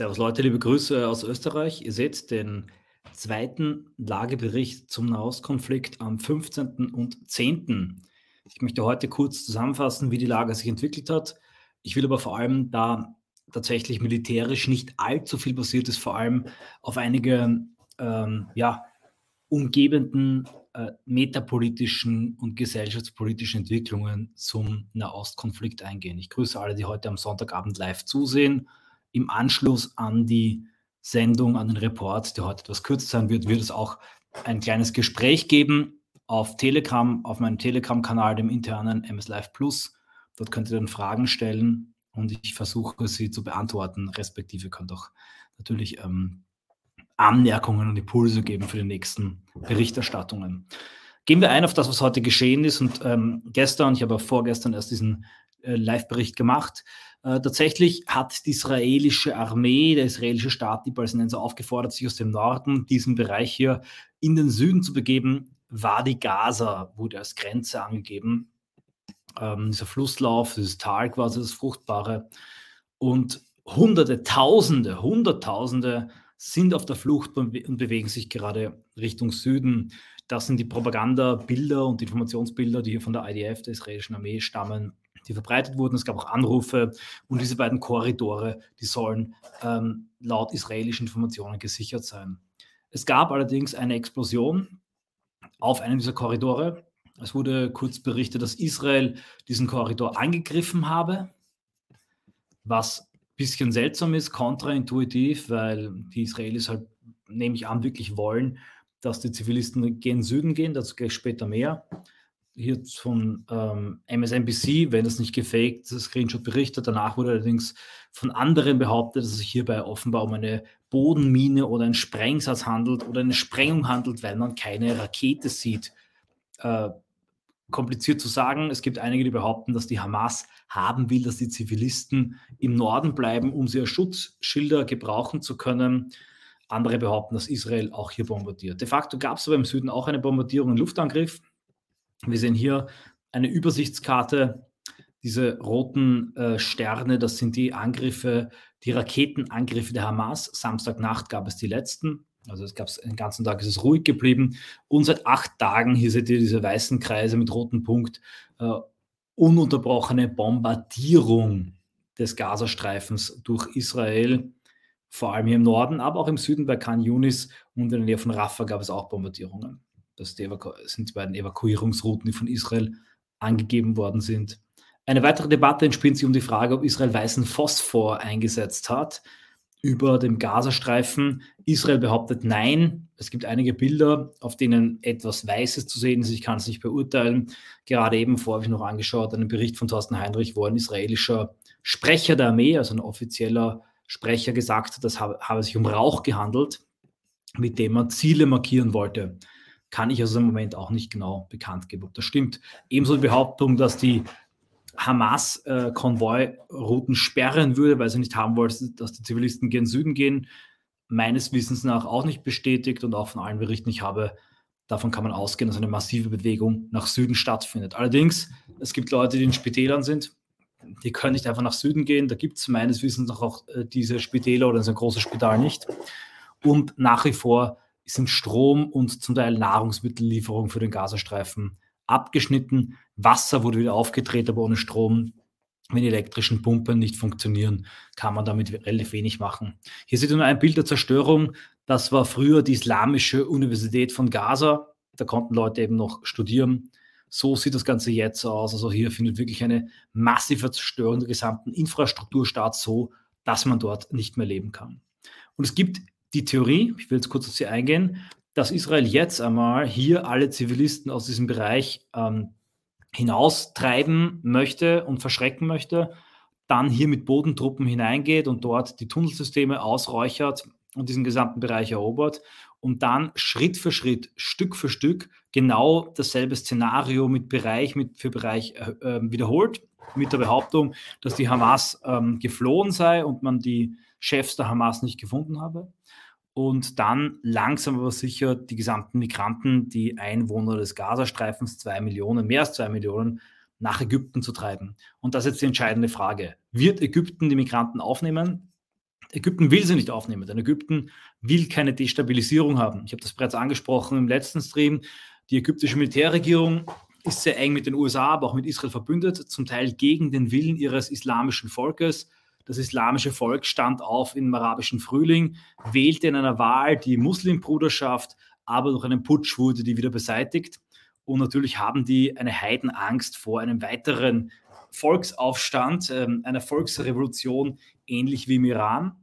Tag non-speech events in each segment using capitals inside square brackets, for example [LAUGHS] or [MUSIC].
Servus Leute, liebe Grüße aus Österreich. Ihr seht den zweiten Lagebericht zum Nahostkonflikt am 15. und 10. Ich möchte heute kurz zusammenfassen, wie die Lage sich entwickelt hat. Ich will aber vor allem, da tatsächlich militärisch nicht allzu viel passiert ist, vor allem auf einige ähm, ja, umgebenden äh, metapolitischen und gesellschaftspolitischen Entwicklungen zum Nahostkonflikt eingehen. Ich grüße alle, die heute am Sonntagabend live zusehen. Im Anschluss an die Sendung, an den Report, der heute etwas kürzer sein wird, wird es auch ein kleines Gespräch geben auf Telegram, auf meinem Telegram-Kanal, dem internen MS Live Plus. Dort könnt ihr dann Fragen stellen und ich versuche sie zu beantworten, respektive könnt auch natürlich ähm, Anmerkungen und Impulse geben für die nächsten Berichterstattungen. Gehen wir ein auf das, was heute geschehen ist. Und ähm, gestern, ich habe vorgestern erst diesen äh, Live-Bericht gemacht. Äh, tatsächlich hat die israelische Armee, der israelische Staat, die Palästinenser aufgefordert, sich aus dem Norden, diesen Bereich hier in den Süden zu begeben. Wadi Gaza wurde als Grenze angegeben. Ähm, dieser Flusslauf, dieses Tal quasi, das Fruchtbare. Und Hunderte, Tausende, Hunderttausende sind auf der Flucht und bewegen sich gerade Richtung Süden. Das sind die Propagandabilder und Informationsbilder, die hier von der IDF, der israelischen Armee, stammen, die verbreitet wurden. Es gab auch Anrufe und diese beiden Korridore, die sollen ähm, laut israelischen Informationen gesichert sein. Es gab allerdings eine Explosion auf einem dieser Korridore. Es wurde kurz berichtet, dass Israel diesen Korridor angegriffen habe, was bisschen seltsam ist, kontraintuitiv, weil die Israelis halt, nehme ich an, wirklich wollen, dass die Zivilisten gen Süden gehen, dazu gleich später mehr. Hier von ähm, MSNBC, wenn das nicht gefaked, das Screenshot berichtet. Danach wurde allerdings von anderen behauptet, dass es sich hierbei offenbar um eine Bodenmine oder einen Sprengsatz handelt oder eine Sprengung handelt, weil man keine Rakete sieht. Äh, kompliziert zu sagen. Es gibt einige, die behaupten, dass die Hamas haben will, dass die Zivilisten im Norden bleiben, um sie als Schutzschilder gebrauchen zu können. Andere behaupten, dass Israel auch hier bombardiert. De facto gab es aber im Süden auch eine Bombardierung, einen Luftangriff. Wir sehen hier eine Übersichtskarte. Diese roten äh, Sterne, das sind die Angriffe, die Raketenangriffe der Hamas. Samstagnacht gab es die letzten. Also es gab den ganzen Tag ist es ruhig geblieben. Und seit acht Tagen, hier seht ihr diese weißen Kreise mit rotem Punkt, äh, ununterbrochene Bombardierung des Gazastreifens durch Israel, vor allem hier im Norden, aber auch im Süden bei Khan Yunis und in der Nähe von Rafah gab es auch Bombardierungen. Das sind die beiden Evakuierungsrouten, die von Israel angegeben worden sind. Eine weitere Debatte entspinnt sich um die Frage, ob Israel weißen Phosphor eingesetzt hat über dem Gazastreifen. Israel behauptet nein. Es gibt einige Bilder, auf denen etwas Weißes zu sehen ist. Ich kann es nicht beurteilen. Gerade eben vor habe ich noch angeschaut einen Bericht von Thorsten Heinrich, wo ein israelischer Sprecher der Armee, also ein offizieller Sprecher, gesagt hat, es habe, habe sich um Rauch gehandelt, mit dem man Ziele markieren wollte. Kann ich also im Moment auch nicht genau bekannt geben, ob das stimmt. Ebenso die Behauptung, dass die Hamas-Konvoi-Routen sperren würde, weil sie nicht haben wollte, dass die Zivilisten gen Süden gehen. Meines Wissens nach auch nicht bestätigt und auch von allen Berichten, ich habe, davon kann man ausgehen, dass eine massive Bewegung nach Süden stattfindet. Allerdings, es gibt Leute, die in Spitälern sind, die können nicht einfach nach Süden gehen. Da gibt es meines Wissens nach auch äh, diese Spitäler oder so ein großes Spital nicht. Und nach wie vor sind Strom und zum Teil Nahrungsmittellieferungen für den Gazastreifen abgeschnitten. Wasser wurde wieder aufgedreht, aber ohne Strom. Wenn die elektrischen Pumpen nicht funktionieren, kann man damit relativ wenig machen. Hier seht ihr nur ein Bild der Zerstörung. Das war früher die Islamische Universität von Gaza. Da konnten Leute eben noch studieren. So sieht das Ganze jetzt aus. Also hier findet wirklich eine massive Zerstörung der gesamten Infrastruktur statt, so dass man dort nicht mehr leben kann. Und es gibt die Theorie, ich will jetzt kurz auf sie eingehen, dass Israel jetzt einmal hier alle Zivilisten aus diesem Bereich ähm, hinaustreiben möchte und verschrecken möchte, dann hier mit Bodentruppen hineingeht und dort die Tunnelsysteme ausräuchert und diesen gesamten Bereich erobert und dann Schritt für Schritt, Stück für Stück genau dasselbe Szenario mit Bereich mit, für Bereich äh, ähm, wiederholt, mit der Behauptung, dass die Hamas ähm, geflohen sei und man die Chefs der Hamas nicht gefunden habe und dann langsam aber sicher die gesamten Migranten, die Einwohner des Gazastreifens, zwei Millionen, mehr als zwei Millionen, nach Ägypten zu treiben. Und das ist jetzt die entscheidende Frage. Wird Ägypten die Migranten aufnehmen? Ägypten will sie nicht aufnehmen, denn Ägypten will keine Destabilisierung haben. Ich habe das bereits angesprochen im letzten Stream. Die ägyptische Militärregierung ist sehr eng mit den USA, aber auch mit Israel verbündet, zum Teil gegen den Willen ihres islamischen Volkes. Das islamische Volk stand auf im arabischen Frühling, wählte in einer Wahl die Muslimbruderschaft, aber durch einen Putsch wurde die wieder beseitigt. Und natürlich haben die eine Heidenangst vor einem weiteren Volksaufstand, ähm, einer Volksrevolution, ähnlich wie im Iran.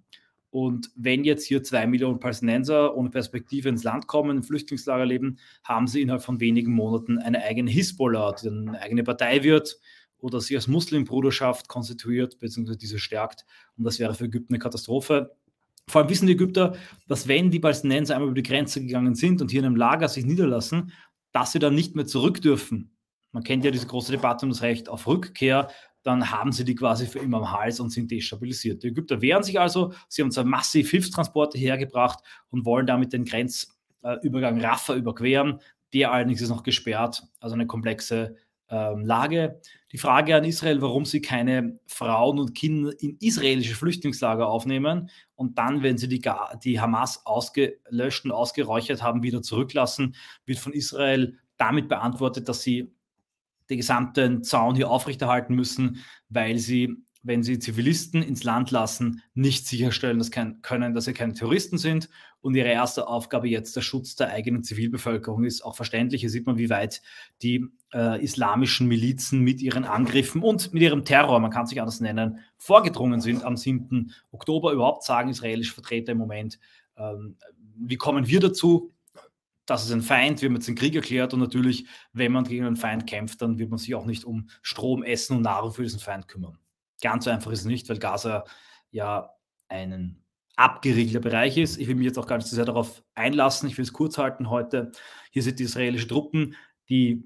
Und wenn jetzt hier zwei Millionen Palästinenser ohne Perspektive ins Land kommen, im Flüchtlingslager leben, haben sie innerhalb von wenigen Monaten eine eigene Hisbollah, die eine eigene Partei wird oder sich als Muslimbruderschaft konstituiert, beziehungsweise diese stärkt. Und das wäre für Ägypten eine Katastrophe. Vor allem wissen die Ägypter, dass wenn die Palästinenser einmal über die Grenze gegangen sind und hier in einem Lager sich niederlassen, dass sie dann nicht mehr zurück dürfen. Man kennt ja diese große Debatte um das Recht auf Rückkehr dann haben sie die quasi für immer am Hals und sind destabilisiert. Die Ägypter wehren sich also, sie haben zwar massiv Hilfstransporte hergebracht und wollen damit den Grenzübergang Rafah überqueren. Der allerdings ist noch gesperrt, also eine komplexe ähm, Lage. Die Frage an Israel, warum sie keine Frauen und Kinder in israelische Flüchtlingslager aufnehmen und dann, wenn sie die, die Hamas ausgelöscht und ausgeräuchert haben, wieder zurücklassen, wird von Israel damit beantwortet, dass sie den gesamten Zaun hier aufrechterhalten müssen, weil sie, wenn sie Zivilisten ins Land lassen, nicht sicherstellen dass kein, können, dass sie keine Terroristen sind. Und ihre erste Aufgabe jetzt der Schutz der eigenen Zivilbevölkerung ist auch verständlich. Hier sieht man, wie weit die äh, islamischen Milizen mit ihren Angriffen und mit ihrem Terror, man kann sich anders nennen, vorgedrungen sind am 7. Oktober. Überhaupt sagen israelische Vertreter im Moment, ähm, wie kommen wir dazu? das ist ein Feind, wir haben jetzt den Krieg erklärt und natürlich, wenn man gegen einen Feind kämpft, dann wird man sich auch nicht um Strom, Essen und Nahrung für diesen Feind kümmern. Ganz so einfach ist es nicht, weil Gaza ja ein abgeriegelter Bereich ist. Ich will mich jetzt auch gar nicht so sehr darauf einlassen. Ich will es kurz halten heute. Hier sind die israelischen Truppen, die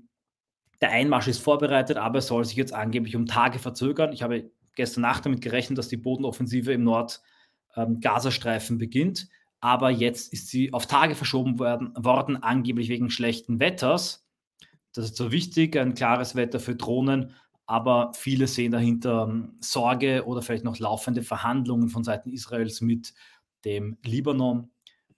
der Einmarsch ist vorbereitet, aber es soll sich jetzt angeblich um Tage verzögern. Ich habe gestern Nacht damit gerechnet, dass die Bodenoffensive im Nord-Gazastreifen ähm, beginnt aber jetzt ist sie auf Tage verschoben worden, worden, angeblich wegen schlechten Wetters. Das ist so wichtig, ein klares Wetter für Drohnen, aber viele sehen dahinter ähm, Sorge oder vielleicht noch laufende Verhandlungen von Seiten Israels mit dem Libanon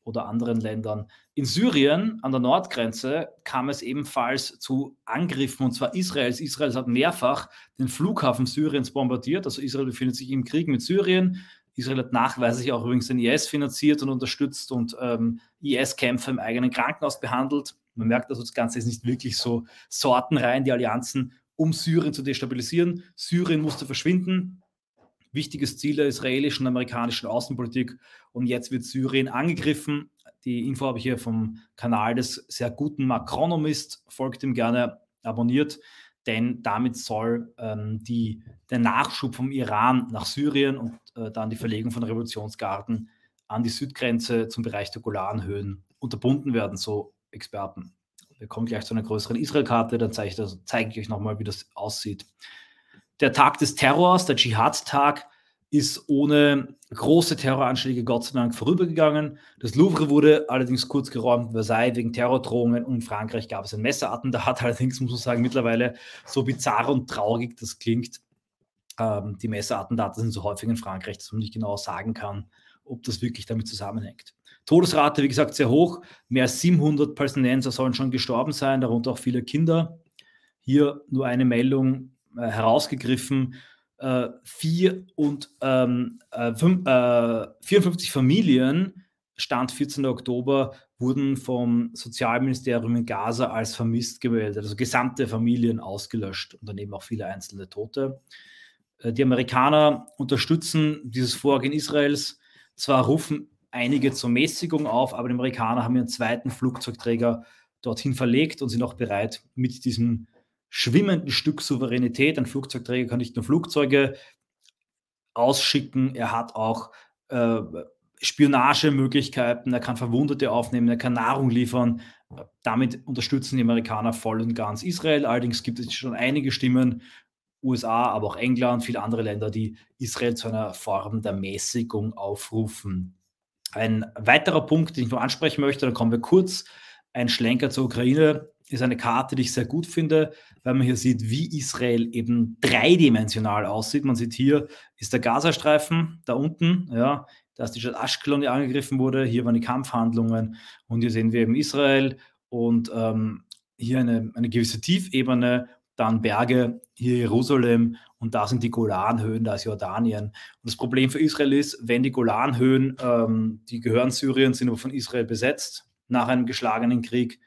oder anderen Ländern. In Syrien an der Nordgrenze kam es ebenfalls zu Angriffen und zwar Israels. Israel hat mehrfach den Flughafen Syriens bombardiert. Also Israel befindet sich im Krieg mit Syrien. Israel hat nachweislich auch übrigens den IS finanziert und unterstützt und ähm, IS-Kämpfer im eigenen Krankenhaus behandelt. Man merkt also, das Ganze ist nicht wirklich so sortenrein, die Allianzen, um Syrien zu destabilisieren. Syrien musste verschwinden. Wichtiges Ziel der israelischen und amerikanischen Außenpolitik. Und jetzt wird Syrien angegriffen. Die Info habe ich hier vom Kanal des sehr guten Macronomist. Folgt ihm gerne, abonniert denn damit soll ähm, die, der Nachschub vom Iran nach Syrien und äh, dann die Verlegung von Revolutionsgarden an die Südgrenze zum Bereich der Golanhöhen unterbunden werden, so Experten. Wir kommen gleich zu einer größeren Israel-Karte, dann zeige ich, das, zeige ich euch nochmal, wie das aussieht. Der Tag des Terrors, der Dschihad-Tag, ist ohne große Terroranschläge Gott sei Dank vorübergegangen. Das Louvre wurde allerdings kurz geräumt, Versailles wegen Terrordrohungen und in Frankreich gab es ein Messerattentat. [LAUGHS] Allerdings muss man sagen, mittlerweile so bizarr und traurig das klingt. Ähm, die Messerattentate sind so häufig in Frankreich, dass man nicht genau sagen kann, ob das wirklich damit zusammenhängt. Todesrate, wie gesagt, sehr hoch. Mehr als 700 Palästinenser sollen schon gestorben sein, darunter auch viele Kinder. Hier nur eine Meldung äh, herausgegriffen äh, vier und, ähm, äh, fünf, äh, 54 Familien, Stand 14. Oktober, wurden vom Sozialministerium in Gaza als vermisst gemeldet, also gesamte Familien ausgelöscht und daneben auch viele einzelne Tote. Äh, die Amerikaner unterstützen dieses Vorgehen Israels. Zwar rufen einige zur Mäßigung auf, aber die Amerikaner haben ihren zweiten Flugzeugträger dorthin verlegt und sind auch bereit, mit diesem schwimmenden Stück Souveränität. Ein Flugzeugträger kann nicht nur Flugzeuge ausschicken, er hat auch äh, Spionagemöglichkeiten, er kann Verwundete aufnehmen, er kann Nahrung liefern. Damit unterstützen die Amerikaner voll und ganz Israel. Allerdings gibt es schon einige Stimmen, USA, aber auch England, viele andere Länder, die Israel zu einer Form der Mäßigung aufrufen. Ein weiterer Punkt, den ich noch ansprechen möchte, dann kommen wir kurz, ein Schlenker zur Ukraine ist eine Karte, die ich sehr gut finde, weil man hier sieht, wie Israel eben dreidimensional aussieht. Man sieht hier ist der Gazastreifen da unten, ja, da ist die Stadt Ashkelon, die angegriffen wurde. Hier waren die Kampfhandlungen und hier sehen wir eben Israel und ähm, hier eine, eine gewisse Tiefebene, dann Berge, hier Jerusalem und da sind die Golanhöhen, da ist Jordanien. Und das Problem für Israel ist, wenn die Golanhöhen, ähm, die gehören Syrien, sind aber von Israel besetzt nach einem geschlagenen Krieg,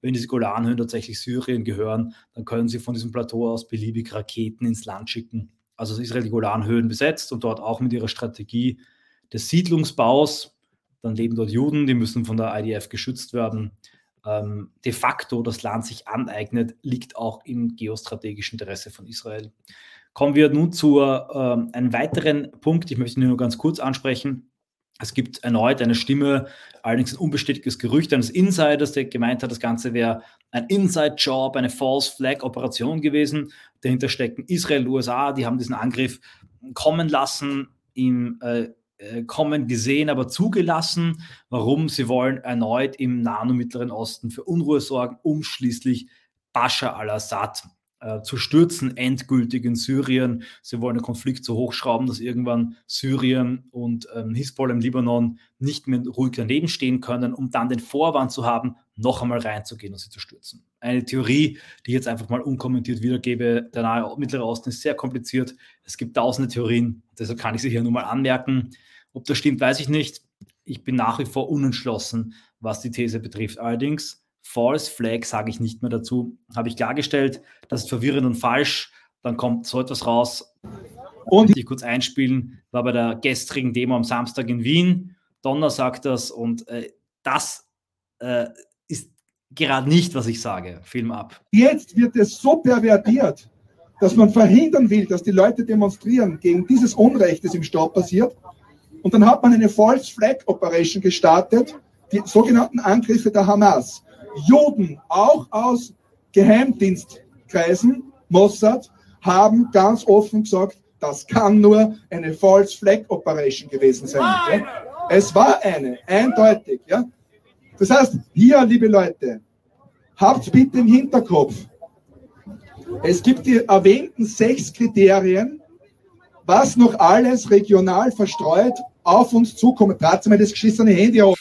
wenn diese Golanhöhen tatsächlich Syrien gehören, dann können sie von diesem Plateau aus beliebig Raketen ins Land schicken. Also ist Israel die Golanhöhen besetzt und dort auch mit ihrer Strategie des Siedlungsbaus. Dann leben dort Juden, die müssen von der IDF geschützt werden. Ähm, de facto das Land sich aneignet, liegt auch im geostrategischen Interesse von Israel. Kommen wir nun zu ähm, einem weiteren Punkt, ich möchte ihn nur ganz kurz ansprechen. Es gibt erneut eine Stimme, allerdings ein unbestätigtes Gerücht eines Insiders, der gemeint hat, das Ganze wäre ein Inside-Job, eine False-Flag-Operation gewesen. Dahinter stecken Israel, USA, die haben diesen Angriff kommen lassen, im äh, kommen gesehen, aber zugelassen. Warum? Sie wollen erneut im Nahen und Mittleren Osten für Unruhe sorgen, um schließlich Bashar al-Assad äh, zu stürzen, endgültig in Syrien. Sie wollen den Konflikt so hochschrauben, dass irgendwann Syrien und ähm, Hisbollah im Libanon nicht mehr ruhig daneben stehen können, um dann den Vorwand zu haben, noch einmal reinzugehen und sie zu stürzen. Eine Theorie, die ich jetzt einfach mal unkommentiert wiedergebe. Der Nahe Mittlere Osten ist sehr kompliziert. Es gibt tausende Theorien, deshalb kann ich sie hier nur mal anmerken. Ob das stimmt, weiß ich nicht. Ich bin nach wie vor unentschlossen, was die These betrifft. Allerdings False Flag sage ich nicht mehr dazu. Habe ich klargestellt, das ist verwirrend und falsch. Dann kommt so etwas raus. Und ich kurz einspielen, war bei der gestrigen Demo am Samstag in Wien. Donner sagt das und äh, das äh, gerade nicht, was ich sage. Film ab. Jetzt wird es so pervertiert, dass man verhindern will, dass die Leute demonstrieren gegen dieses Unrecht, das im Staat passiert. Und dann hat man eine False Flag Operation gestartet, die sogenannten Angriffe der Hamas. Juden, auch aus Geheimdienstkreisen, Mossad, haben ganz offen gesagt, das kann nur eine False Flag Operation gewesen sein. Ja? Es war eine, eindeutig. Ja? Das heißt, hier, liebe Leute, habt bitte im Hinterkopf, es gibt die erwähnten sechs Kriterien, was noch alles regional verstreut auf uns zukommt. Trat mir das geschissene Handy auf.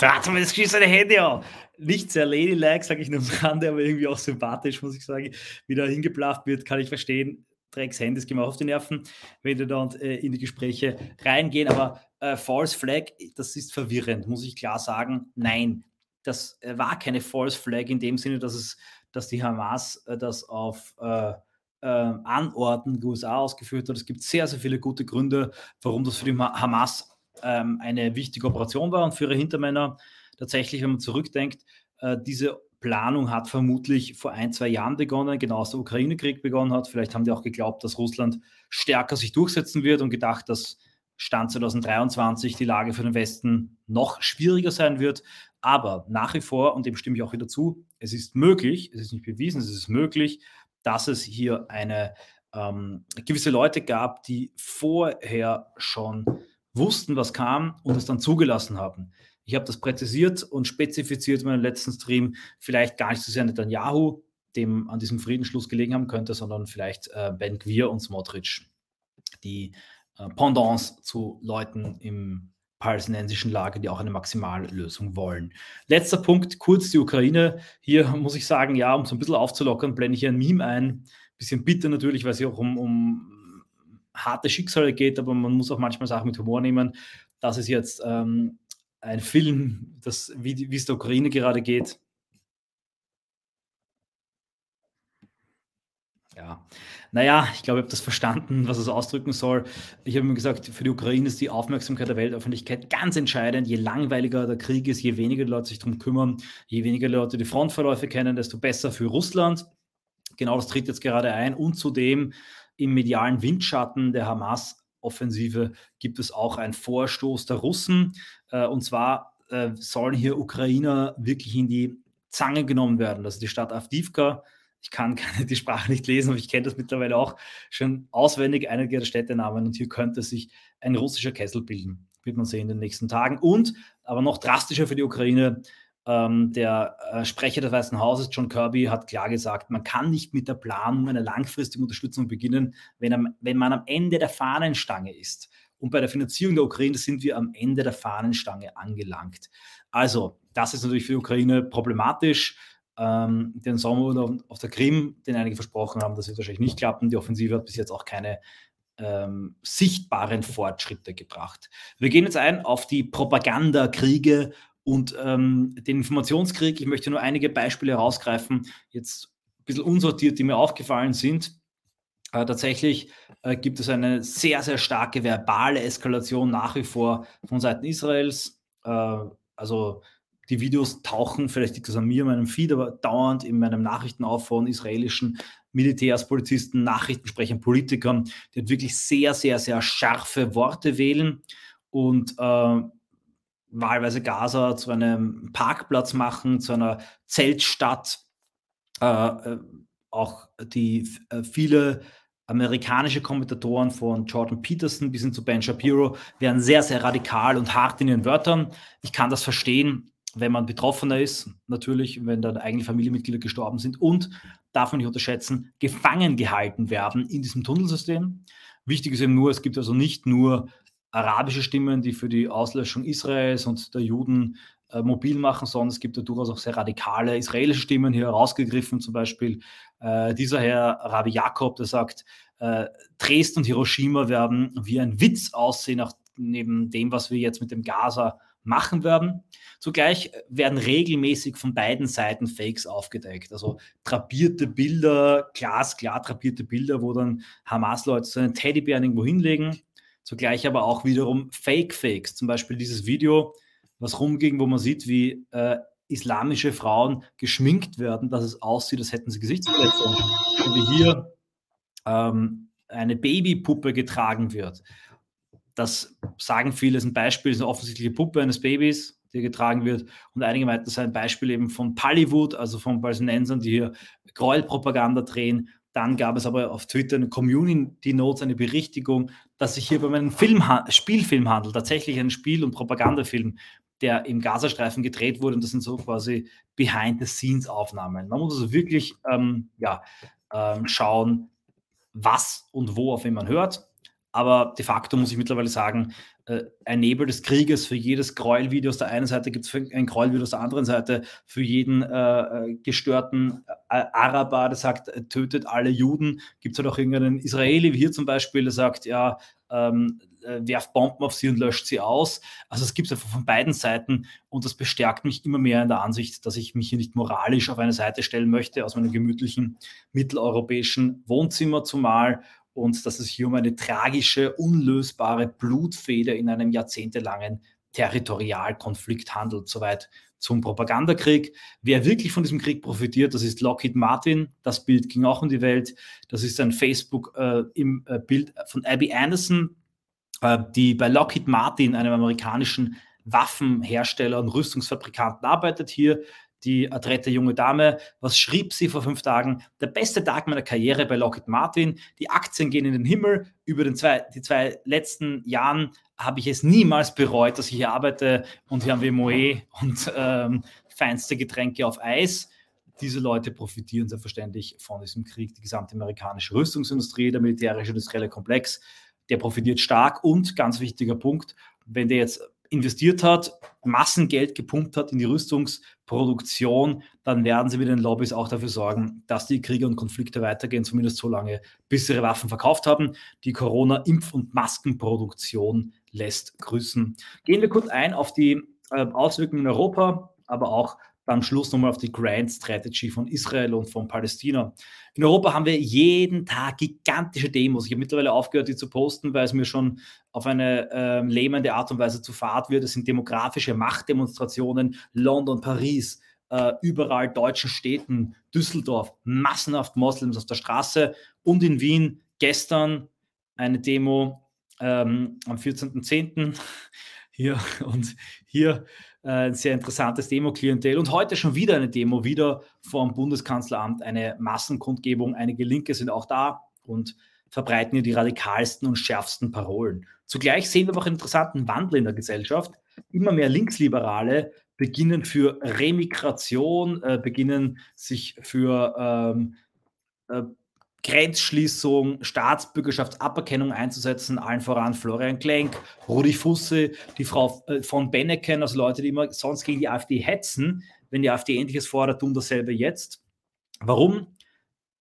Hat man das geschissene Handy an. Nicht sehr ladylike, sage ich nur am Rande, aber irgendwie auch sympathisch, muss ich sagen. Wie da hingeblafft wird, kann ich verstehen. Drecks Handys gehen mir auf die Nerven, wenn wir dann äh, in die Gespräche reingehen. Aber äh, False Flag, das ist verwirrend, muss ich klar sagen. Nein, das äh, war keine False Flag in dem Sinne, dass, es, dass die Hamas äh, das auf äh, äh, Anordnung der USA ausgeführt hat. Es gibt sehr, sehr viele gute Gründe, warum das für die Hamas ähm, eine wichtige Operation war und für ihre Hintermänner tatsächlich, wenn man zurückdenkt, äh, diese Planung hat vermutlich vor ein, zwei Jahren begonnen, genau als der Ukraine-Krieg begonnen hat. Vielleicht haben die auch geglaubt, dass Russland stärker sich durchsetzen wird und gedacht, dass Stand 2023 die Lage für den Westen noch schwieriger sein wird. Aber nach wie vor, und dem stimme ich auch wieder zu, es ist möglich, es ist nicht bewiesen, es ist möglich, dass es hier eine ähm, gewisse Leute gab, die vorher schon wussten, was kam und es dann zugelassen haben. Ich habe das präzisiert und spezifiziert in meinem letzten Stream, vielleicht gar nicht so sehr Netanyahu, dem an diesem Friedensschluss gelegen haben könnte, sondern vielleicht äh, Ben Gwir und Smotrich, die äh, Pendants zu Leuten im palästinensischen Lager, die auch eine Maximallösung wollen. Letzter Punkt, kurz die Ukraine. Hier muss ich sagen, ja, um es ein bisschen aufzulockern, blende ich hier ein Meme ein. Bisschen bitter natürlich, weil es hier auch um, um harte Schicksale geht, aber man muss auch manchmal Sachen mit Humor nehmen. Das ist jetzt ähm, ein Film, das, wie, es der Ukraine gerade geht. Ja, naja, ich glaube, ich habe das verstanden, was es ausdrücken soll. Ich habe mir gesagt, für die Ukraine ist die Aufmerksamkeit der Weltöffentlichkeit ganz entscheidend. Je langweiliger der Krieg ist, je weniger Leute sich darum kümmern, je weniger Leute die Frontverläufe kennen, desto besser für Russland. Genau das tritt jetzt gerade ein. Und zudem im medialen Windschatten der Hamas-Offensive gibt es auch einen Vorstoß der Russen. Äh, und zwar äh, sollen hier Ukrainer wirklich in die Zange genommen werden. Also die Stadt Avdivka, ich kann [LAUGHS] die Sprache nicht lesen, aber ich kenne das mittlerweile auch schon auswendig, einige der Städtenamen. Und hier könnte sich ein russischer Kessel bilden. Wird man sehen in den nächsten Tagen. Und, aber noch drastischer für die Ukraine, Ähm, der äh, Sprecher des Weißen Hauses, John Kirby, hat klar gesagt, man kann nicht mit der Planung einer langfristigen Unterstützung beginnen, wenn, am, wenn man am Ende der Fahnenstange ist. Und bei der Finanzierung der Ukraine sind wir am Ende der Fahnenstange angelangt. Also, das ist natürlich für die Ukraine problematisch. Ähm, den Sommerurlaub auf der Krim, den einige versprochen haben, das wird wahrscheinlich nicht klappen. Die Offensive hat bis jetzt auch keine ähm, sichtbaren Fortschritte gebracht. Wir gehen jetzt ein auf die Propagandakriege und ähm, den Informationskrieg. Ich möchte nur einige Beispiele herausgreifen, jetzt ein bisschen unsortiert, die mir aufgefallen sind. Äh, tatsächlich äh, gibt es eine sehr, sehr starke verbale Eskalation nach wie vor von Seiten Israels. Äh, also die Videos tauchen, vielleicht liegt das an mir, in meinem Feed, aber dauernd in meinem Nachrichten auf von israelischen Militärs, Polizisten, Nachrichtensprechern, Politikern, die halt wirklich sehr, sehr, sehr scharfe Worte wählen und äh, wahlweise Gaza zu einem Parkplatz machen, zu einer Zeltstadt. Äh, äh auch die äh, viele amerikanische Kommentatoren von Jordan Peterson bis hin zu Ben Shapiro werden sehr, sehr radikal und hart in ihren Wörtern. Ich kann das verstehen wenn man Betroffener ist, natürlich, wenn dann eigene Familienmitglieder gestorben sind und, darf man nicht unterschätzen, gefangen gehalten werden in diesem Tunnelsystem. Wichtig ist eben nur, es gibt also nicht nur arabische Stimmen, die für die Auslöschung Israels und der Juden äh, mobil machen, sondern es gibt ja durchaus auch sehr radikale israelische Stimmen hier herausgegriffen, zum Beispiel äh, dieser Herr Rabbi Jakob, der sagt, äh, Dresden und Hiroshima werden wie ein Witz aussehen, nach, neben dem, was wir jetzt mit dem Gaza machen werden. Zugleich werden regelmäßig von beiden Seiten Fakes aufgedeckt. Also trapierte Bilder, glasklar trapierte Bilder, wo dann Hamas-Leute so einen Teddybär irgendwo hinlegen. Zugleich aber auch wiederum Fake-Fakes. Zum Beispiel dieses Video, was rumging, wo man sieht, wie äh, islamische Frauen geschminkt werden, dass es aussieht, als hätten sie Gesichtsverletzungen. Und wie hier ähm, eine Babypuppe getragen wird. Das sagen viele, ist ein Beispiel, ist eine offensichtliche Puppe eines Babys, die getragen wird. Und einige meinten, das ist ein Beispiel eben von Pallywood, also von Palästinensern, die hier Gräuelpropaganda drehen. Dann gab es aber auf Twitter eine Community Notes, eine Berichtigung, dass sich hier bei einem Film, Spielfilm handelt, tatsächlich ein Spiel- und Propagandafilm, der im Gazastreifen gedreht wurde. Und das sind so quasi Behind-the-Scenes-Aufnahmen. Man muss also wirklich ähm, ja, ähm, schauen, was und wo auf wen man hört. Aber de facto muss ich mittlerweile sagen, äh, ein Nebel des Krieges für jedes Gräuelvideo aus der einen Seite gibt es ein Gräuelvideo aus der anderen Seite, für jeden äh, äh gestörten äh, Araber, der sagt, äh, tötet alle Juden, gibt es halt auch irgendeinen Israeli, wie hier zum Beispiel, der sagt, ja, ähm, äh, werft Bomben auf sie und löscht sie aus. Also es gibt es einfach von beiden Seiten und das bestärkt mich immer mehr in der Ansicht, dass ich mich hier nicht moralisch auf eine Seite stellen möchte, aus meinem gemütlichen mitteleuropäischen Wohnzimmer zumal und dass es hier um eine tragische, unlösbare Blutfeder in einem jahrzehntelangen Territorialkonflikt handelt. Soweit zum Propagandakrieg. Wer wirklich von diesem Krieg profitiert, das ist Lockheed Martin. Das Bild ging auch in die Welt. Das ist ein Facebook äh, im äh, Bild von Abby Anderson, äh, die bei Lockheed Martin, einem amerikanischen Waffenhersteller und Rüstungsfabrikanten, arbeitet. Hier die adrette junge Dame. Was schrieb sie vor fünf Tagen? Der beste Tag meiner Karriere bei Lockheed Martin. Die Aktien gehen in den Himmel. Über den zwei, die zwei letzten Jahren habe ich es niemals bereut, dass ich hier arbeite und hier haben wir Moe und ähm, feinste Getränke auf Eis. Diese Leute profitieren selbstverständlich von diesem Krieg. Die gesamte amerikanische Rüstungsindustrie, der militärische industrielle Komplex, der profitiert stark. Und ganz wichtiger Punkt, wenn der jetzt investiert hat, Massengeld gepumpt hat in die Rüstungsproduktion, dann werden sie mit den Lobbys auch dafür sorgen, dass die Kriege und Konflikte weitergehen, zumindest so lange, bis sie ihre Waffen verkauft haben. Die Corona-Impf- und Maskenproduktion lässt grüßen. Gehen wir kurz ein auf die äh, Auswirkungen in Europa, aber auch am Schluss nochmal auf die Grand Strategy von Israel und von Palästina. In Europa haben wir jeden Tag gigantische Demos. Ich habe mittlerweile aufgehört, die zu posten, weil es mir schon auf eine äh, lähmende Art und Weise zu fad wird. Es sind demografische Machtdemonstrationen, London, Paris, äh, überall deutschen Städten, Düsseldorf, massenhaft Moslems auf der Straße und in Wien gestern eine Demo ähm, am 14.10. [LAUGHS] hier und hier ein sehr interessantes Demo-Klientel. Und heute schon wieder eine Demo, wieder vom Bundeskanzleramt, eine Massenkundgebung. Einige Linke sind auch da und verbreiten hier die radikalsten und schärfsten Parolen. Zugleich sehen wir aber auch einen interessanten Wandel in der Gesellschaft. Immer mehr Linksliberale beginnen für Remigration, äh, beginnen sich für ähm, äh, Grenzschließung, Staatsbürgerschaftsaberkennung einzusetzen, allen voran Florian Klenk, Rudi Fusse, die Frau äh, von Benneken, also Leute, die immer sonst gegen die AfD hetzen. Wenn die AfD Ähnliches fordert, tun dasselbe jetzt. Warum?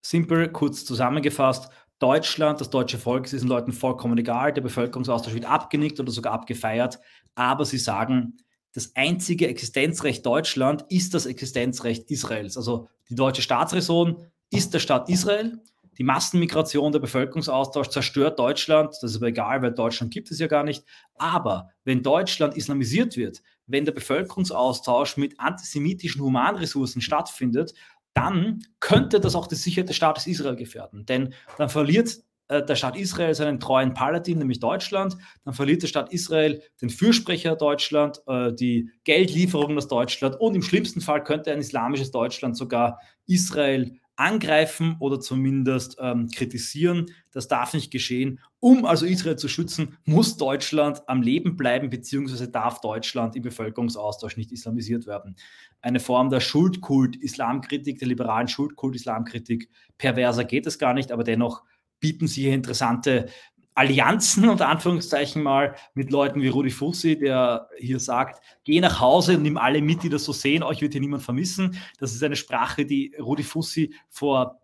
Simpel, kurz zusammengefasst. Deutschland, das deutsche Volk, ist diesen Leuten vollkommen egal. Der Bevölkerungsaustausch wird abgenickt oder sogar abgefeiert. Aber sie sagen, das einzige Existenzrecht Deutschland ist das Existenzrecht Israels. Also die deutsche Staatsräson ist der Staat Israel die Massenmigration, der Bevölkerungsaustausch zerstört Deutschland. Das ist aber egal, weil Deutschland gibt es ja gar nicht. Aber wenn Deutschland islamisiert wird, wenn der Bevölkerungsaustausch mit antisemitischen Humanressourcen stattfindet, dann könnte das auch die Sicherheit des Staates Israel gefährden. Denn dann verliert äh, der Staat Israel seinen treuen Paladin, nämlich Deutschland. Dann verliert der Staat Israel den Fürsprecher Deutschland, äh, die Geldlieferungen aus Deutschland und im schlimmsten Fall könnte ein islamisches Deutschland sogar Israel angreifen oder zumindest ähm, kritisieren. Das darf nicht geschehen. Um also Israel zu schützen, muss Deutschland am Leben bleiben, beziehungsweise darf Deutschland im Bevölkerungsaustausch nicht islamisiert werden. Eine Form der Schuldkult-Islamkritik, der liberalen Schuldkult-Islamkritik, perverser geht es gar nicht, aber dennoch bieten sie hier interessante Allianzen unter Anführungszeichen mal mit Leuten wie Rudi Fussi, der hier sagt, geh nach Hause und nimm alle mit, die das so sehen, euch wird hier niemand vermissen. Das ist eine Sprache, die Rudi Fussi vor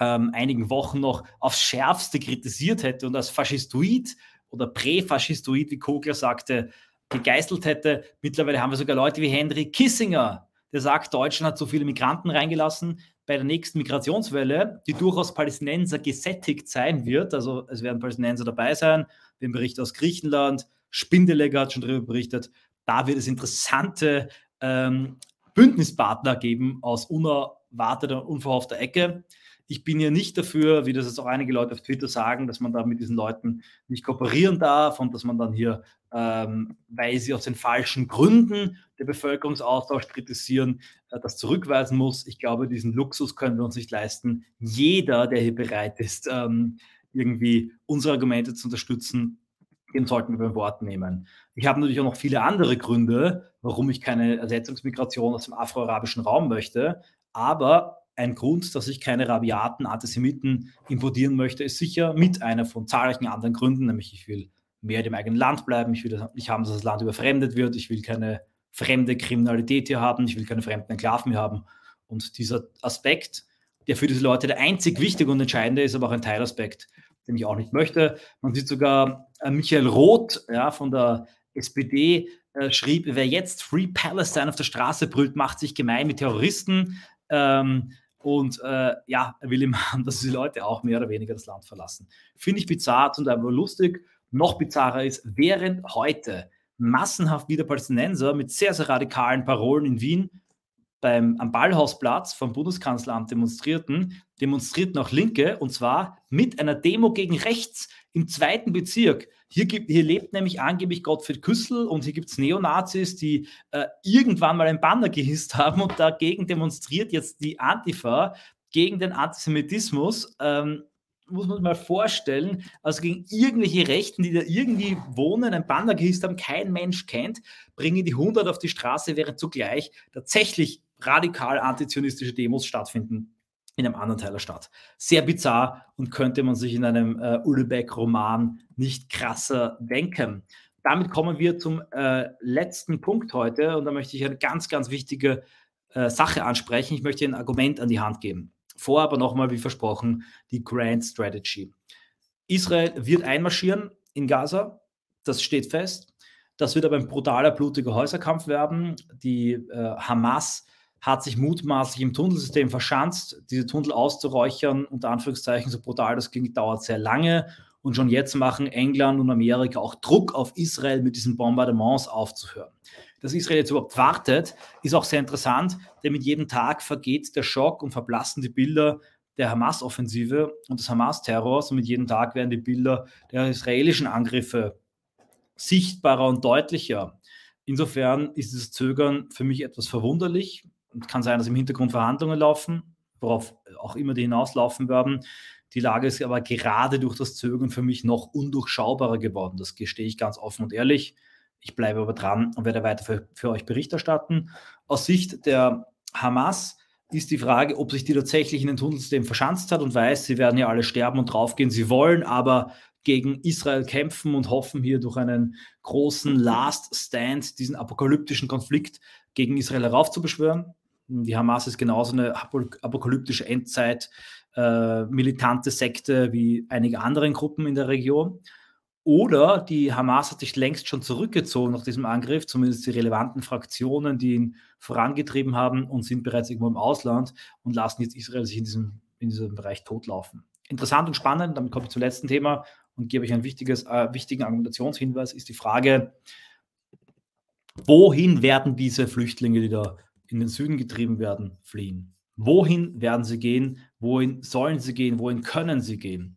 ähm, einigen Wochen noch aufs Schärfste kritisiert hätte und als Faschistoid oder Präfaschistoid, wie Kogler sagte, gegeißelt hätte. Mittlerweile haben wir sogar Leute wie Henry Kissinger, der sagt, Deutschland hat so viele Migranten reingelassen, bei der nächsten Migrationswelle, die durchaus Palästinenser gesättigt sein wird. Also es werden Palästinenser dabei sein. Wir haben Berichte aus Griechenland, Spindeleger hat schon darüber berichtet. Da wird es interessante ähm, Bündnispartner geben aus unerwarteter, unverhoffter Ecke. Ich bin ja nicht dafür, wie das jetzt auch einige Leute auf Twitter sagen, dass man da mit diesen Leuten nicht kooperieren darf und dass man dann hier, ähm, weil sie aus den falschen Gründen der Bevölkerungsaustausch kritisieren, äh, das zurückweisen muss. Ich glaube, diesen Luxus können wir uns nicht leisten. Jeder, der hier bereit ist, ähm, irgendwie unsere Argumente zu unterstützen, den sollten wir beim Wort nehmen. Ich habe natürlich auch noch viele andere Gründe, warum ich keine Ersetzungsmigration aus dem afroarabischen Raum möchte. Aber ein Grund, dass ich keine rabiaten Antisemiten importieren möchte, ist sicher mit einer von zahlreichen anderen Gründen, nämlich ich will mehr im eigenen Land bleiben, ich will nicht haben, dass das Land überfremdet wird, ich will keine fremde Kriminalität hier haben, ich will keine fremden Enklaven hier haben. Und dieser Aspekt, der für diese Leute der einzig wichtige und entscheidende ist, aber auch ein Teilaspekt, den ich auch nicht möchte. Man sieht sogar äh, Michael Roth ja, von der SPD äh, schrieb, wer jetzt Free Palestine auf der Straße brüllt, macht sich gemein mit Terroristen. Ähm, und äh, ja, er will immer [LAUGHS] haben, dass die Leute auch mehr oder weniger das Land verlassen. Finde ich bizarr und einfach lustig. Noch bizarrer ist, während heute massenhaft wieder Palästinenser mit sehr, sehr radikalen Parolen in Wien beim, am Ballhausplatz vom Bundeskanzleramt demonstrierten, demonstrierten auch Linke und zwar mit einer Demo gegen rechts im zweiten Bezirk. Hier, gibt, hier lebt nämlich angeblich Gottfried Küssel und hier gibt es Neonazis, die äh, irgendwann mal ein Banner gehisst haben und dagegen demonstriert jetzt die Antifa gegen den Antisemitismus. Ähm, muss man sich mal vorstellen, also gegen irgendwelche Rechten, die da irgendwie wohnen, ein Banner gehisst haben, kein Mensch kennt, bringen die 100 auf die Straße, während zugleich tatsächlich radikal antizionistische Demos stattfinden in einem anderen Teil der Stadt. Sehr bizarr und könnte man sich in einem äh, Ullebeck-Roman nicht krasser denken. Damit kommen wir zum äh, letzten Punkt heute und da möchte ich eine ganz, ganz wichtige äh, Sache ansprechen. Ich möchte ein Argument an die Hand geben. Vor aber nochmal, wie versprochen, die Grand Strategy. Israel wird einmarschieren in Gaza, das steht fest. Das wird aber ein brutaler, blutiger Häuserkampf werden. Die äh, Hamas hat sich mutmaßlich im Tunnelsystem verschanzt. Diese Tunnel auszuräuchern, unter Anführungszeichen, so brutal das klingt, dauert sehr lange. Und schon jetzt machen England und Amerika auch Druck auf Israel, mit diesen Bombardements aufzuhören. Dass Israel jetzt überhaupt wartet, ist auch sehr interessant, denn mit jedem Tag vergeht der Schock und verblassen die Bilder der Hamas-Offensive und des Hamas-Terrors. Und mit jedem Tag werden die Bilder der israelischen Angriffe sichtbarer und deutlicher. Insofern ist dieses Zögern für mich etwas verwunderlich. Und kann sein, dass im Hintergrund Verhandlungen laufen, worauf auch immer die hinauslaufen werden. Die Lage ist aber gerade durch das Zögern für mich noch undurchschaubarer geworden. Das gestehe ich ganz offen und ehrlich. Ich bleibe aber dran und werde weiter für, für euch Bericht erstatten. Aus Sicht der Hamas ist die Frage, ob sich die tatsächlich in den Tunnelsystem verschanzt hat und weiß, sie werden ja alle sterben und draufgehen. Sie wollen aber gegen Israel kämpfen und hoffen hier durch einen großen Last Stand diesen apokalyptischen Konflikt gegen Israel heraufzubeschwören. Die Hamas ist genauso eine apokalyptische Endzeit, äh, militante Sekte wie einige andere Gruppen in der Region. Oder die Hamas hat sich längst schon zurückgezogen nach diesem Angriff, zumindest die relevanten Fraktionen, die ihn vorangetrieben haben und sind bereits irgendwo im Ausland und lassen jetzt Israel sich in diesem, in diesem Bereich totlaufen. Interessant und spannend, damit komme ich zum letzten Thema und gebe euch einen äh, wichtigen Argumentationshinweis, ist die Frage, wohin werden diese Flüchtlinge, die da in den Süden getrieben werden, fliehen? Wohin werden sie gehen? Wohin sollen sie gehen? Wohin können sie gehen?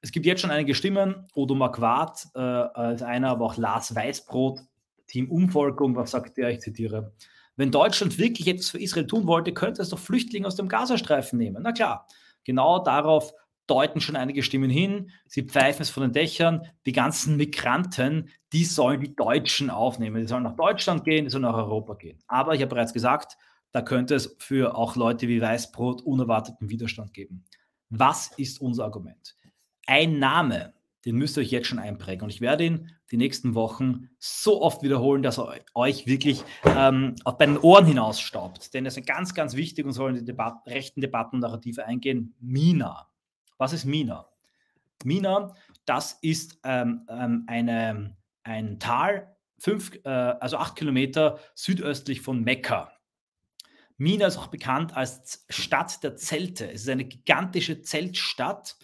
Es gibt jetzt schon einige Stimmen. Odo Marquardt äh, als einer, aber auch Lars Weißbrot, Team Umvolkung, was sagt er? Ich zitiere. Wenn Deutschland wirklich etwas für Israel tun wollte, könnte es doch Flüchtlinge aus dem Gazastreifen nehmen. Na klar, genau darauf deuten schon einige Stimmen hin. Sie pfeifen es von den Dächern. Die ganzen Migranten, die sollen die Deutschen aufnehmen. Die sollen nach Deutschland gehen, die sollen nach Europa gehen. Aber ich habe bereits gesagt, da könnte es für auch Leute wie Weißbrot unerwarteten Widerstand geben. Was ist unser Argument? Ein Name, den müsst ihr euch jetzt schon einprägen. Und ich werde ihn die nächsten Wochen so oft wiederholen, dass er euch wirklich ähm, auf bei den Ohren hinausstaubt. Denn es ist ganz, ganz wichtig und soll in die Debat rechten Debatten und Narrative eingehen. Mina. Was ist Mina? Mina, das ist ähm, ähm, eine, ein Tal, fünf, äh, also acht Kilometer südöstlich von Mekka. Mina ist auch bekannt als Stadt der Zelte. Es ist eine gigantische Zeltstadt,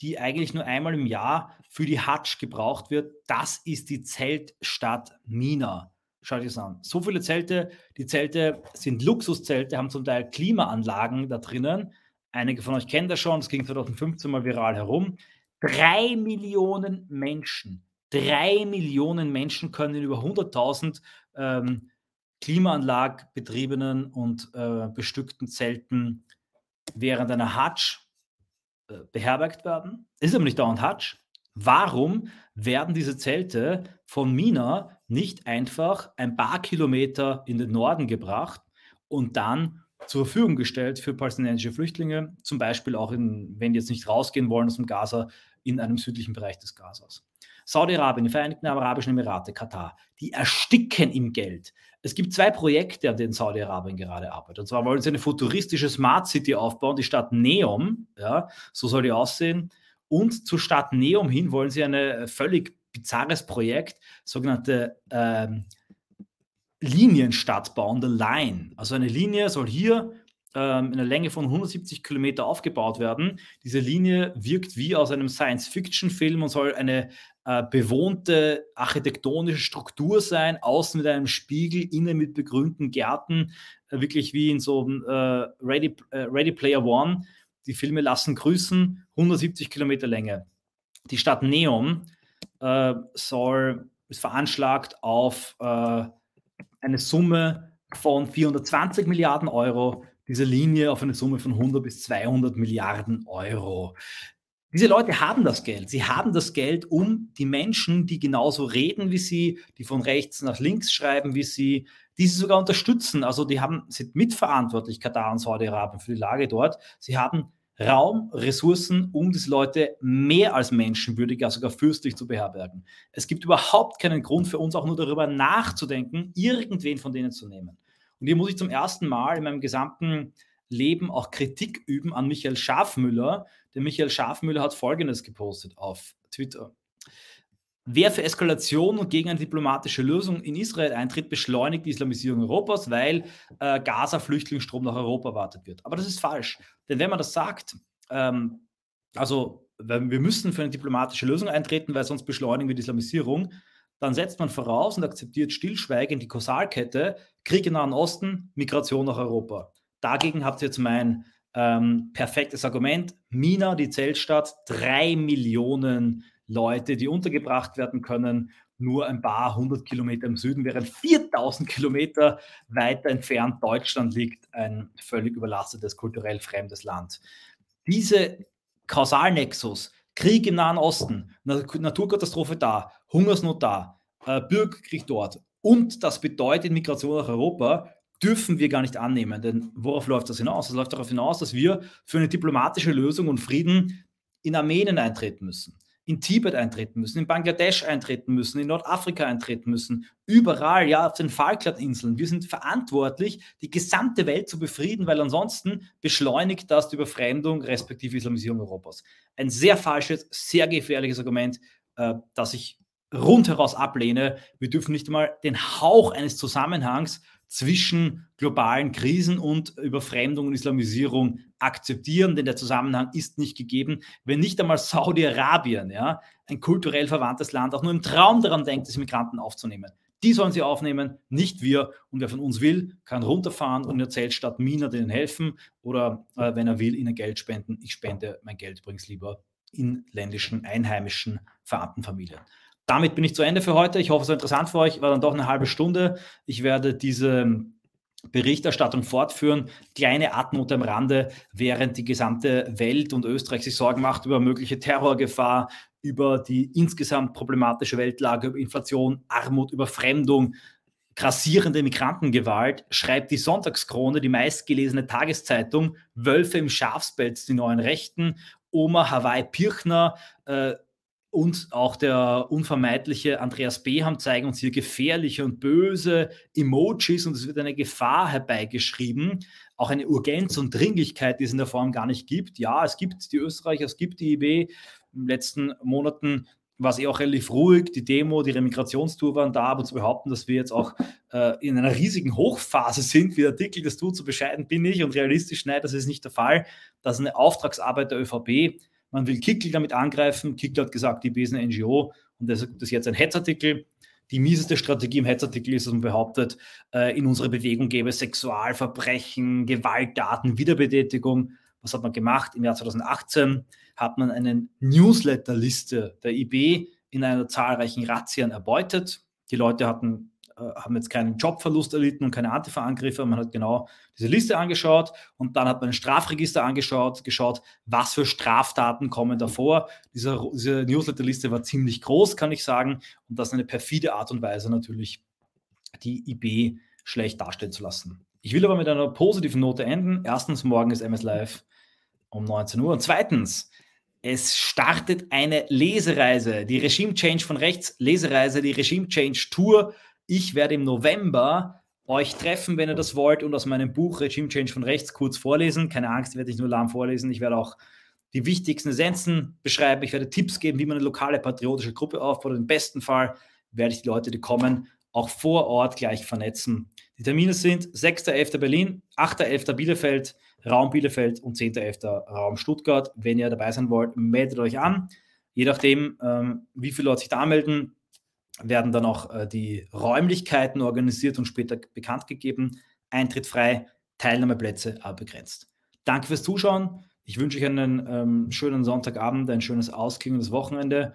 die eigentlich nur einmal im Jahr für die Hatsch gebraucht wird. Das ist die Zeltstadt Mina. Schaut euch das an. So viele Zelte. Die Zelte sind Luxuszelte, haben zum Teil Klimaanlagen da drinnen. Einige von euch kennen das schon, das ging 2015 mal viral herum. Drei Millionen Menschen, drei Millionen Menschen können in über 100.000 ähm, Klimaanlag betriebenen und äh, bestückten Zelten während einer Hatsch äh, beherbergt werden. Ist aber nicht dauernd Hatsch. Warum werden diese Zelte von Mina nicht einfach ein paar Kilometer in den Norden gebracht und dann zur Verfügung gestellt für palästinensische Flüchtlinge, zum Beispiel auch, in, wenn die jetzt nicht rausgehen wollen aus dem Gaza, in einem südlichen Bereich des Gazas. Saudi-Arabien, die Vereinigten Arabischen Emirate, Katar, die ersticken im Geld. Es gibt zwei Projekte, an denen Saudi-Arabien gerade arbeitet. Und zwar wollen sie eine futuristische Smart City aufbauen, die Stadt Neom, ja, so soll die aussehen. Und zur Stadt Neom hin wollen sie ein völlig bizarres Projekt, sogenannte ähm, Linienstadt bauen, The Line. Also eine Linie soll hier ähm, in einer Länge von 170 Kilometer aufgebaut werden. Diese Linie wirkt wie aus einem Science-Fiction-Film und soll eine äh, bewohnte architektonische Struktur sein, außen mit einem Spiegel, innen mit begrünten Gärten, äh, wirklich wie in so einem äh, Ready, äh, Ready Player One. Die Filme lassen grüßen, 170 Kilometer Länge. Die Stadt Neom äh, soll, ist veranschlagt auf äh, eine Summe von 420 Milliarden Euro, diese Linie auf eine Summe von 100 bis 200 Milliarden Euro. Diese Leute haben das Geld. Sie haben das Geld, um die Menschen, die genauso reden wie sie, die von rechts nach links schreiben wie sie, diese sogar unterstützen. Also die haben, sind mitverantwortlich, Katar und Saudi-Arabien, für die Lage dort. Sie haben Raum, Ressourcen, um diese Leute mehr als menschenwürdig, ja sogar fürstlich zu beherbergen. Es gibt überhaupt keinen Grund für uns auch nur darüber nachzudenken, irgendwen von denen zu nehmen. Und hier muss ich zum ersten Mal in meinem gesamten Leben auch Kritik üben an Michael Schafmüller. Der Michael Schafmüller hat Folgendes gepostet auf Twitter. Wer für Eskalation und gegen eine diplomatische Lösung in Israel eintritt, beschleunigt die Islamisierung Europas, weil äh, Gaza-Flüchtlingsstrom nach Europa erwartet wird. Aber das ist falsch. Denn wenn man das sagt, ähm, also wir müssen für eine diplomatische Lösung eintreten, weil sonst beschleunigen wir die Islamisierung, dann setzt man voraus und akzeptiert stillschweigend die Kausalkette Krieg im Nahen Osten, Migration nach Europa. Dagegen habt ihr jetzt mein ähm, perfektes Argument. Mina, die Zeltstadt, drei Millionen Leute, die untergebracht werden können, nur ein paar hundert Kilometer im Süden, während 4000 Kilometer weiter entfernt Deutschland liegt, ein völlig überlastetes, kulturell fremdes Land. Diese Kausalnexus, Krieg im Nahen Osten, Naturkatastrophe da, Hungersnot da, äh, Bürgerkrieg dort und das bedeutet Migration nach Europa, dürfen wir gar nicht annehmen. Denn worauf läuft das hinaus? Das läuft darauf hinaus, dass wir für eine diplomatische Lösung und Frieden in Armenien eintreten müssen, in Tibet eintreten müssen, in Bangladesch eintreten müssen, in Nordafrika eintreten müssen, überall, ja, auf den Falklandinseln. Wir sind verantwortlich, die gesamte Welt zu befrieden, weil ansonsten beschleunigt das die Überfremdung respektive Islamisierung Europas. Ein sehr falsches, sehr gefährliches Argument, äh, das ich rundheraus ablehne. Wir dürfen nicht einmal den Hauch eines Zusammenhangs zwischen globalen Krisen und Überfremdung und Islamisierung akzeptieren, denn der Zusammenhang ist nicht gegeben. Wenn nicht einmal Saudi-Arabien, ja, ein kulturell verwandtes Land, auch nur im Traum daran denkt, diese Migranten aufzunehmen. Die sollen sie aufnehmen, nicht wir. Und wer von uns will, kann runterfahren und in der Zeltstadt Mina denen helfen oder äh, wenn er will, ihnen Geld spenden. Ich spende mein Geld übrigens lieber in ländischen, einheimischen Verwandtenfamilien. Damit bin ich zu Ende für heute. Ich hoffe, es war interessant für euch. War dann doch eine halbe Stunde. Ich werde diese Berichterstattung fortführen. Kleine Atmung am Rande, während die gesamte Welt und Österreich sich Sorgen macht über mögliche Terrorgefahr, über die insgesamt problematische Weltlage, über Inflation, Armut, Überfremdung, grassierende Migrantengewalt, schreibt die Sonntagskrone, die meistgelesene Tageszeitung, Wölfe im Schafspelz, die neuen Rechten, Oma Hawaii Pirchner, äh, und auch der unvermeidliche Andreas Beham zeigen uns hier gefährliche und böse Emojis und es wird eine Gefahr herbeigeschrieben, auch eine Urgenz und Dringlichkeit, die es in der Form gar nicht gibt. Ja, es gibt die Österreicher, es gibt die IB. In den letzten Monaten war es eh auch relativ ruhig. Die Demo, die Remigrationstour waren da, aber zu behaupten, dass wir jetzt auch äh, in einer riesigen Hochphase sind, wie der Artikel das tut, so bescheiden bin ich und realistisch, nein, das ist nicht der Fall. Das ist eine Auftragsarbeit der ÖVP man will Kickl damit angreifen. Kickl hat gesagt, die B ist eine NGO und das ist jetzt ein Hetzartikel. Die mieseste Strategie im Hetzartikel ist, dass man behauptet, äh, in unserer Bewegung gäbe es Sexualverbrechen, Gewalttaten, Wiederbetätigung. Was hat man gemacht? Im Jahr 2018 hat man eine Newsletterliste der IB in einer zahlreichen Razzien erbeutet. Die Leute hatten haben jetzt keinen Jobverlust erlitten und keine Antifa-Angriffe. Man hat genau diese Liste angeschaut und dann hat man ein Strafregister angeschaut, geschaut, was für Straftaten kommen davor. Diese, diese Newsletter-Liste war ziemlich groß, kann ich sagen, und das ist eine perfide Art und Weise natürlich, die IB schlecht darstellen zu lassen. Ich will aber mit einer positiven Note enden. Erstens, morgen ist MS Live um 19 Uhr. Und zweitens, es startet eine Lesereise, die Regime Change von rechts Lesereise, die Regime Change Tour ich werde im November euch treffen, wenn ihr das wollt, und aus meinem Buch Regime Change von rechts kurz vorlesen. Keine Angst, werde ich nur lahm vorlesen. Ich werde auch die wichtigsten Essenzen beschreiben. Ich werde Tipps geben, wie man eine lokale patriotische Gruppe aufbaut. Im besten Fall werde ich die Leute, die kommen, auch vor Ort gleich vernetzen. Die Termine sind 6.11. Berlin, 8.11. Bielefeld, Raum Bielefeld und 10.11. Raum Stuttgart. Wenn ihr dabei sein wollt, meldet euch an. Je nachdem, ähm, wie viele Leute sich da anmelden, werden dann auch äh, die Räumlichkeiten organisiert und später bekannt gegeben. Eintritt frei, Teilnahmeplätze aber begrenzt. Danke fürs Zuschauen. Ich wünsche euch einen ähm, schönen Sonntagabend, ein schönes ausklingendes Wochenende.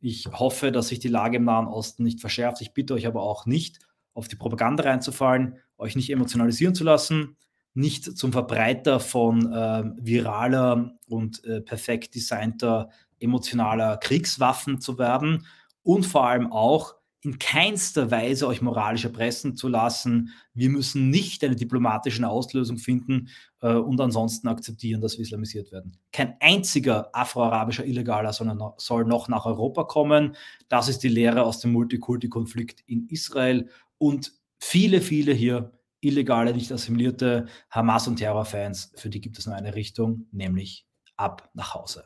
Ich hoffe, dass sich die Lage im Nahen Osten nicht verschärft. Ich bitte euch aber auch nicht, auf die Propaganda reinzufallen, euch nicht emotionalisieren zu lassen, nicht zum Verbreiter von äh, viraler und äh, perfekt designter emotionaler Kriegswaffen zu werden, und vor allem auch in keinster Weise euch moralisch erpressen zu lassen. Wir müssen nicht eine diplomatische Auslösung finden äh, und ansonsten akzeptieren, dass wir islamisiert werden. Kein einziger afroarabischer Illegaler noch, soll noch nach Europa kommen. Das ist die Lehre aus dem Multikulti-Konflikt in Israel und viele, viele hier illegale, nicht assimilierte Hamas- und Terrorfans, für die gibt es nur eine Richtung, nämlich ab nach Hause.